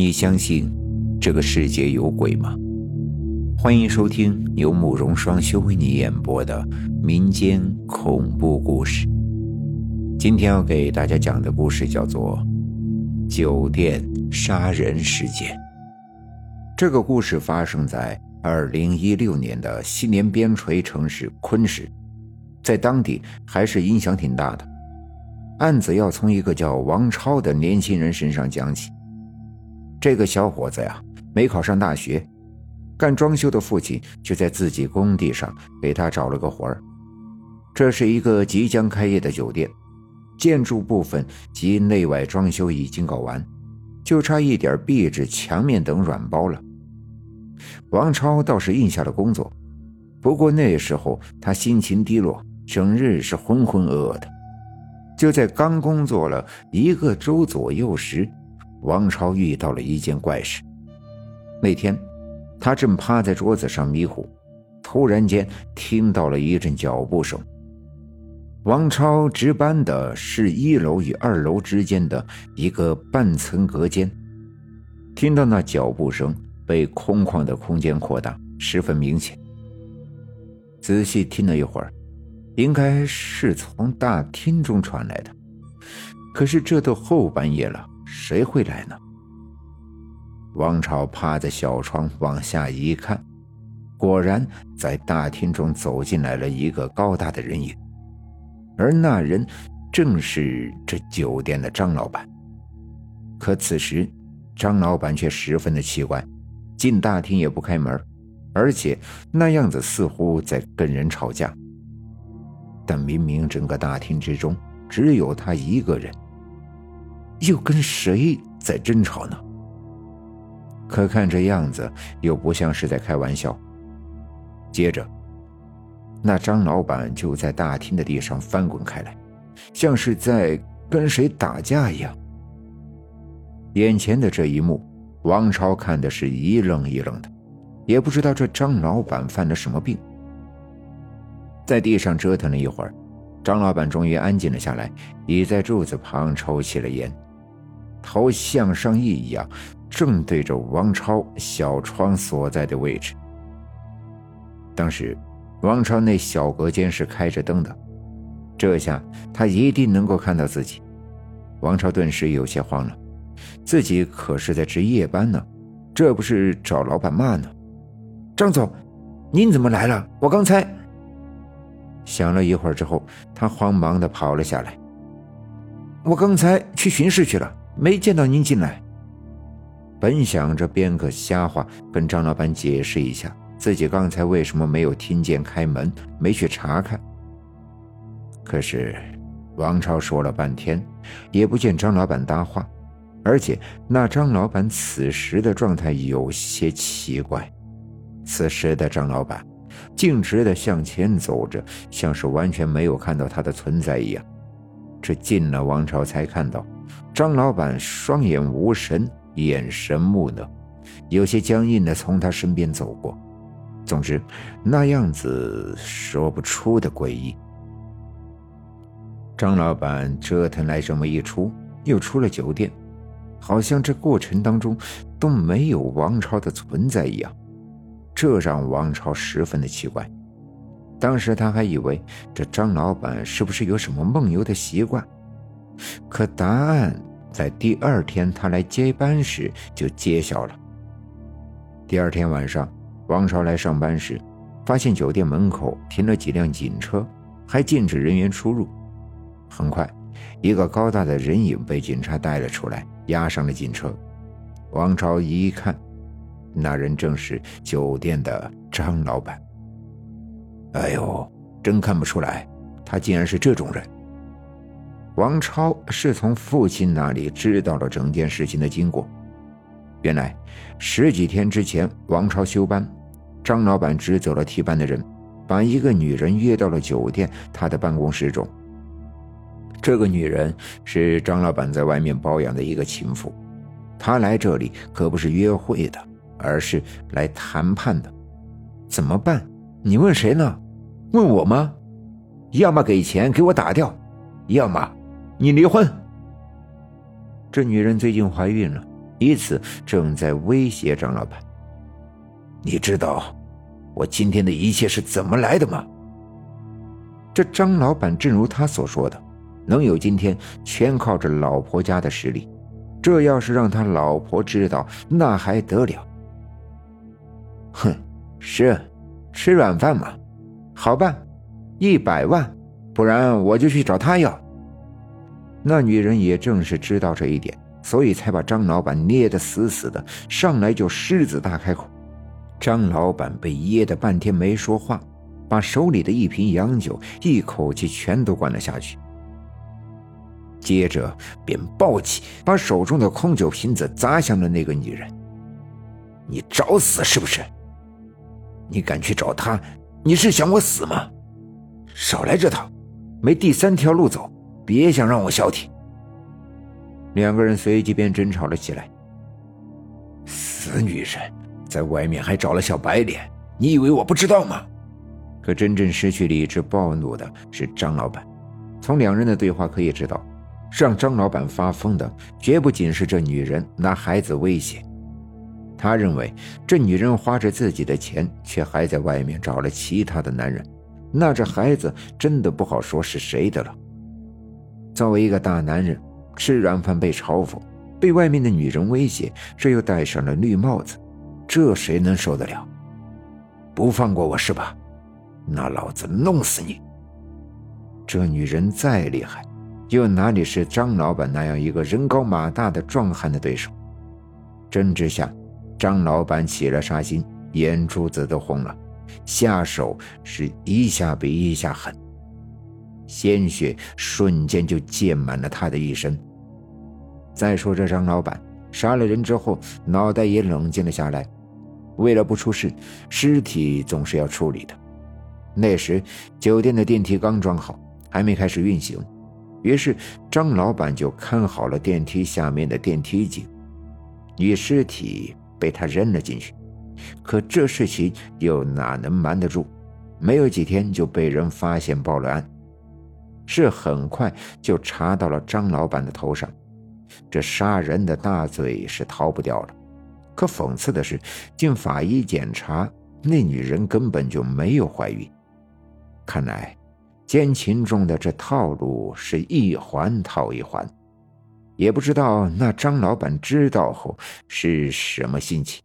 你相信这个世界有鬼吗？欢迎收听由慕容双修为你演播的民间恐怖故事。今天要给大家讲的故事叫做《酒店杀人事件》。这个故事发生在二零一六年的西年边陲城市昆石，在当地还是影响挺大的。案子要从一个叫王超的年轻人身上讲起。这个小伙子呀，没考上大学，干装修的父亲却在自己工地上给他找了个活儿。这是一个即将开业的酒店，建筑部分及内外装修已经搞完，就差一点壁纸、墙面等软包了。王超倒是应下了工作，不过那时候他心情低落，整日是浑浑噩噩的。就在刚工作了一个周左右时。王超遇到了一件怪事。那天，他正趴在桌子上迷糊，突然间听到了一阵脚步声。王超值班的是一楼与二楼之间的一个半层隔间，听到那脚步声被空旷的空间扩大，十分明显。仔细听了一会儿，应该是从大厅中传来的。可是这都后半夜了。谁会来呢？王朝趴在小窗往下一看，果然在大厅中走进来了一个高大的人影，而那人正是这酒店的张老板。可此时，张老板却十分的奇怪，进大厅也不开门，而且那样子似乎在跟人吵架。但明明整个大厅之中只有他一个人。又跟谁在争吵呢？可看这样子，又不像是在开玩笑。接着，那张老板就在大厅的地上翻滚开来，像是在跟谁打架一样。眼前的这一幕，王超看的是一愣一愣的，也不知道这张老板犯了什么病。在地上折腾了一会儿，张老板终于安静了下来，倚在柱子旁抽起了烟。头向上一仰，正对着王超小窗所在的位置。当时，王超那小隔间是开着灯的，这下他一定能够看到自己。王超顿时有些慌了，自己可是在值夜班呢，这不是找老板骂呢？张总，您怎么来了？我刚才……想了一会儿之后，他慌忙的跑了下来。我刚才去巡视去了。没见到您进来，本想着编个瞎话跟张老板解释一下自己刚才为什么没有听见开门，没去查看。可是王超说了半天，也不见张老板搭话，而且那张老板此时的状态有些奇怪。此时的张老板径直的向前走着，像是完全没有看到他的存在一样。这进了，王朝才看到。张老板双眼无神，眼神木讷，有些僵硬的从他身边走过。总之，那样子说不出的诡异。张老板折腾来这么一出，又出了酒店，好像这过程当中都没有王超的存在一样，这让王超十分的奇怪。当时他还以为这张老板是不是有什么梦游的习惯。可答案在第二天他来接班时就揭晓了。第二天晚上，王朝来上班时，发现酒店门口停了几辆警车，还禁止人员出入。很快，一个高大的人影被警察带了出来，押上了警车。王朝一看，那人正是酒店的张老板。哎呦，真看不出来，他竟然是这种人。王超是从父亲那里知道了整件事情的经过。原来十几天之前，王超休班，张老板支走了替班的人，把一个女人约到了酒店他的办公室中。这个女人是张老板在外面包养的一个情妇，她来这里可不是约会的，而是来谈判的。怎么办？你问谁呢？问我吗？要么给钱给我打掉，要么。你离婚。这女人最近怀孕了，以此正在威胁张老板。你知道我今天的一切是怎么来的吗？这张老板正如他所说的，能有今天全靠着老婆家的实力。这要是让他老婆知道，那还得了？哼，是吃软饭嘛？好办，一百万，不然我就去找他要。那女人也正是知道这一点，所以才把张老板捏得死死的，上来就狮子大开口。张老板被噎得半天没说话，把手里的一瓶洋酒一口气全都灌了下去。接着便抱起，把手中的空酒瓶子砸向了那个女人。你找死是不是？你敢去找他？你是想我死吗？少来这套，没第三条路走，别想让我消停。两个人随即便争吵了起来。死女人，在外面还找了小白脸，你以为我不知道吗？可真正失去理智、暴怒的是张老板。从两人的对话可以知道。让张老板发疯的，绝不仅是这女人拿孩子威胁。他认为这女人花着自己的钱，却还在外面找了其他的男人，那这孩子真的不好说是谁的了。作为一个大男人，吃软饭被嘲讽，被外面的女人威胁，这又戴上了绿帽子，这谁能受得了？不放过我是吧？那老子弄死你！这女人再厉害。又哪里是张老板那样一个人高马大的壮汉的对手？争执下，张老板起了杀心，眼珠子都红了，下手是一下比一下狠，鲜血瞬间就溅满了他的一身。再说这张老板杀了人之后，脑袋也冷静了下来，为了不出事，尸体总是要处理的。那时酒店的电梯刚装好，还没开始运行。于是，张老板就看好了电梯下面的电梯井，女尸体被他扔了进去。可这事情又哪能瞒得住？没有几天就被人发现报了案，是很快就查到了张老板的头上。这杀人的大罪是逃不掉了。可讽刺的是，经法医检查，那女人根本就没有怀孕。看来。奸情中的这套路是一环套一环，也不知道那张老板知道后是什么心情。